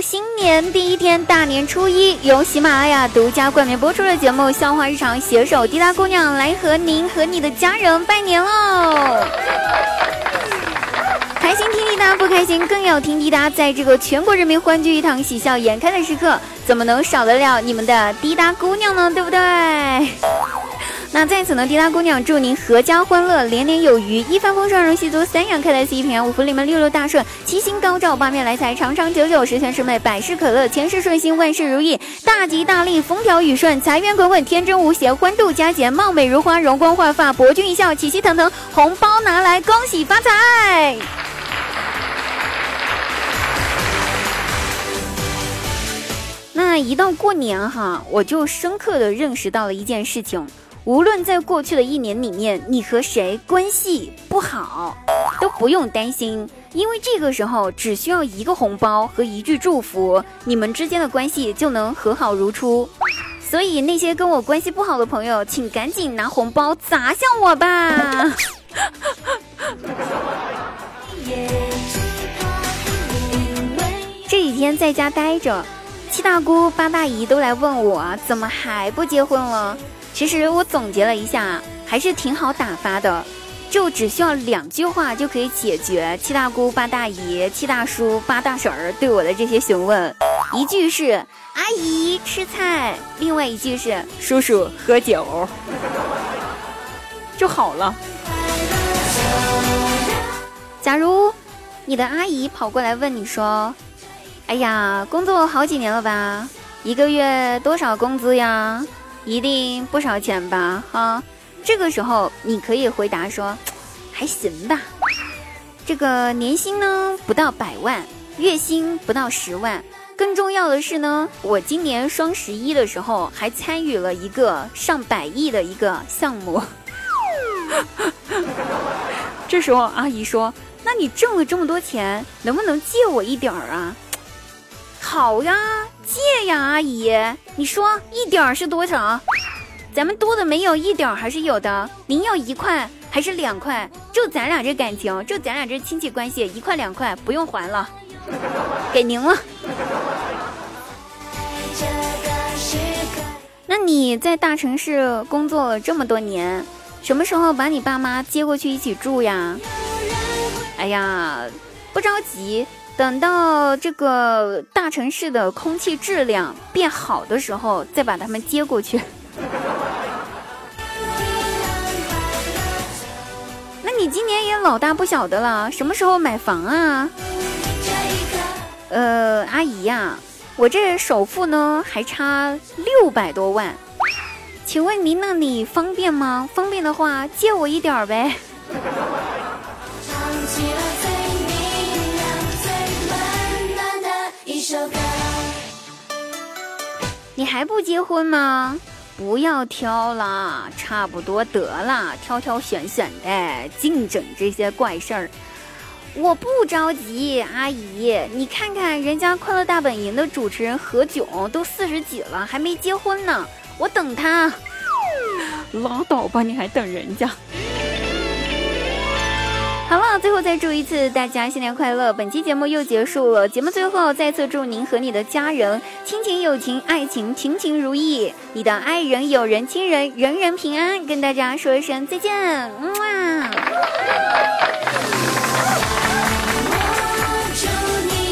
新年第一天，大年初一，由喜马拉雅独家冠名播出的节目《笑话日常》，携手滴答姑娘来和您和你的家人拜年喽！开心听滴答，不开心更要听滴答。在这个全国人民欢聚一堂、喜笑颜开的时刻，怎么能少得了你们的滴答姑娘呢？对不对？那在此呢，滴答姑娘祝您阖家欢乐，年年有余，一帆风顺，荣喜足，三阳开泰，四季平安，五福临门，六六大顺，七星高照，八面来财，长长久久，十全十美，百事可乐，千事顺心，万事如意，大吉大利，风调雨顺，财源滚滚，天真无邪，欢度佳节，貌美如花，容光焕发，博君一笑，喜气腾腾，红包拿来，恭喜发财！那一到过年哈，我就深刻的认识到了一件事情。无论在过去的一年里面，你和谁关系不好，都不用担心，因为这个时候只需要一个红包和一句祝福，你们之间的关系就能和好如初。所以那些跟我关系不好的朋友，请赶紧拿红包砸向我吧。这几天在家待着，七大姑八大姨都来问我，怎么还不结婚了？其实我总结了一下，还是挺好打发的，就只需要两句话就可以解决七大姑八大姨、七大叔八大婶儿对我的这些询问。一句是“阿姨吃菜”，另外一句是“叔叔喝酒”，就好了。假如你的阿姨跑过来问你说：“哎呀，工作好几年了吧？一个月多少工资呀？”一定不少钱吧？哈，这个时候你可以回答说，还行吧。这个年薪呢不到百万，月薪不到十万。更重要的是呢，我今年双十一的时候还参与了一个上百亿的一个项目。这时候阿姨说：“那你挣了这么多钱，能不能借我一点儿啊？”好呀，借呀，阿姨，你说一点儿是多少？咱们多的没有一点儿还是有的。您要一块还是两块？就咱俩这感情，就咱俩这亲戚关系，一块两块不用还了，给您了。那你在大城市工作了这么多年，什么时候把你爸妈接过去一起住呀？哎呀，不着急。等到这个大城市的空气质量变好的时候，再把他们接过去。那你今年也老大不小的了，什么时候买房啊？呃，阿姨呀，我这首付呢还差六百多万，请问您那里方便吗？方便的话借我一点儿呗。还不结婚吗？不要挑了，差不多得了，挑挑选选的，净整这些怪事儿。我不着急，阿姨，你看看人家《快乐大本营》的主持人何炅都四十几了，还没结婚呢，我等他。拉倒吧，你还等人家？好了，最后再祝一次大家新年快乐！本期节目又结束了，节目最后再次祝您和你的家人亲情、友情、爱情情情如意，你的爱人、友人、亲人人人平安，跟大家说一声再见，哇！